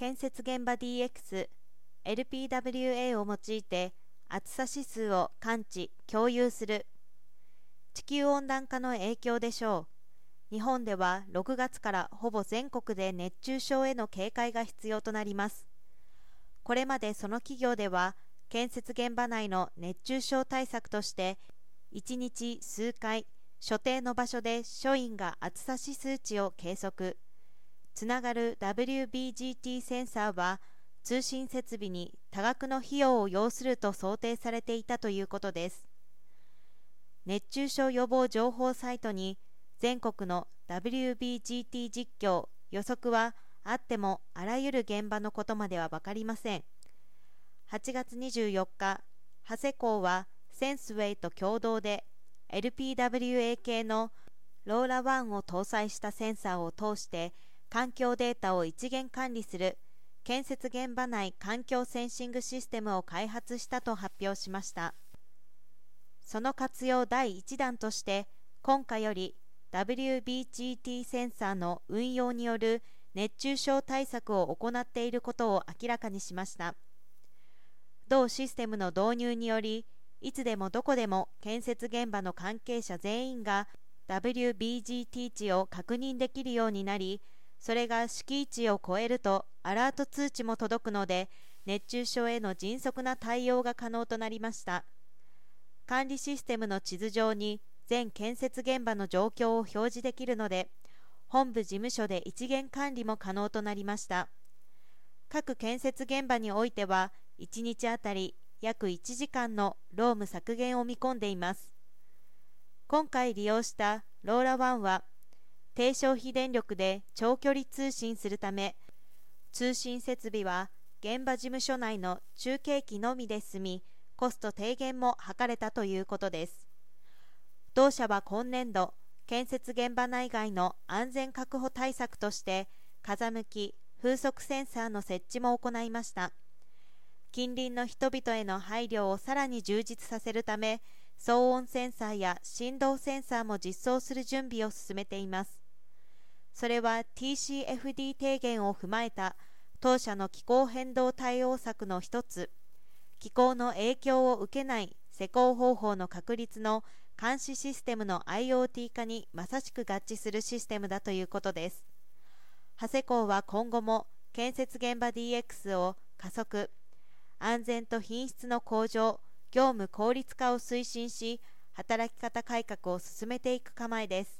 建設現場 DX、LPWA を用いて暑さ指数を感知・共有する。地球温暖化の影響でしょう。日本では6月からほぼ全国で熱中症への警戒が必要となります。これまでその企業では建設現場内の熱中症対策として1日数回所定の場所で署員が暑さ指数値を計測。つながる WBGT センサーは通信設備に多額の費用を要すると想定されていたということです。熱中症予防情報サイトに全国の WBGT 実況予測はあってもあらゆる現場のことまでは分かりません。8月24日長谷港はセンスウェイと共同で LPWA 系のローラ1を搭載したセンサーを通して環境データを一元管理する建設現場内環境センシングシステムを開発したと発表しました。その活用第1弾として今回より WBGT センサーの運用による熱中症対策を行っていることを明らかにしました。同システムの導入によりいつでもどこでも建設現場の関係者全員が WBGT 値を確認できるようになりそれが敷地を超えるとアラート通知も届くので熱中症への迅速な対応が可能となりました。管理システムの地図上に全建設現場の状況を表示できるので本部事務所で一元管理も可能となりました。各建設現場においては1日あたり約1時間の労務削減を見込んでいます。今回利用したローラ1は低消費電力で長距離通信するため通信設備は現場事務所内の中継機のみで済みコスト低減も図れたということです。同社は今年度建設現場内外の安全確保対策として風向き風速センサーの設置も行いました。近隣の人々への配慮をさらに充実させるため騒音センサーや振動センサーも実装する準備を進めています。それは TCFD 提言を踏まえた当社の気候変動対応策の一つ。気候の影響を受けない施工方法の確立の監視システムの IoT 化にまさしく合致するシステムだということです。長谷港は今後も建設現場 DX を加速。安全と品質の向上業務効率化を推進し働き方改革を進めていく構えです。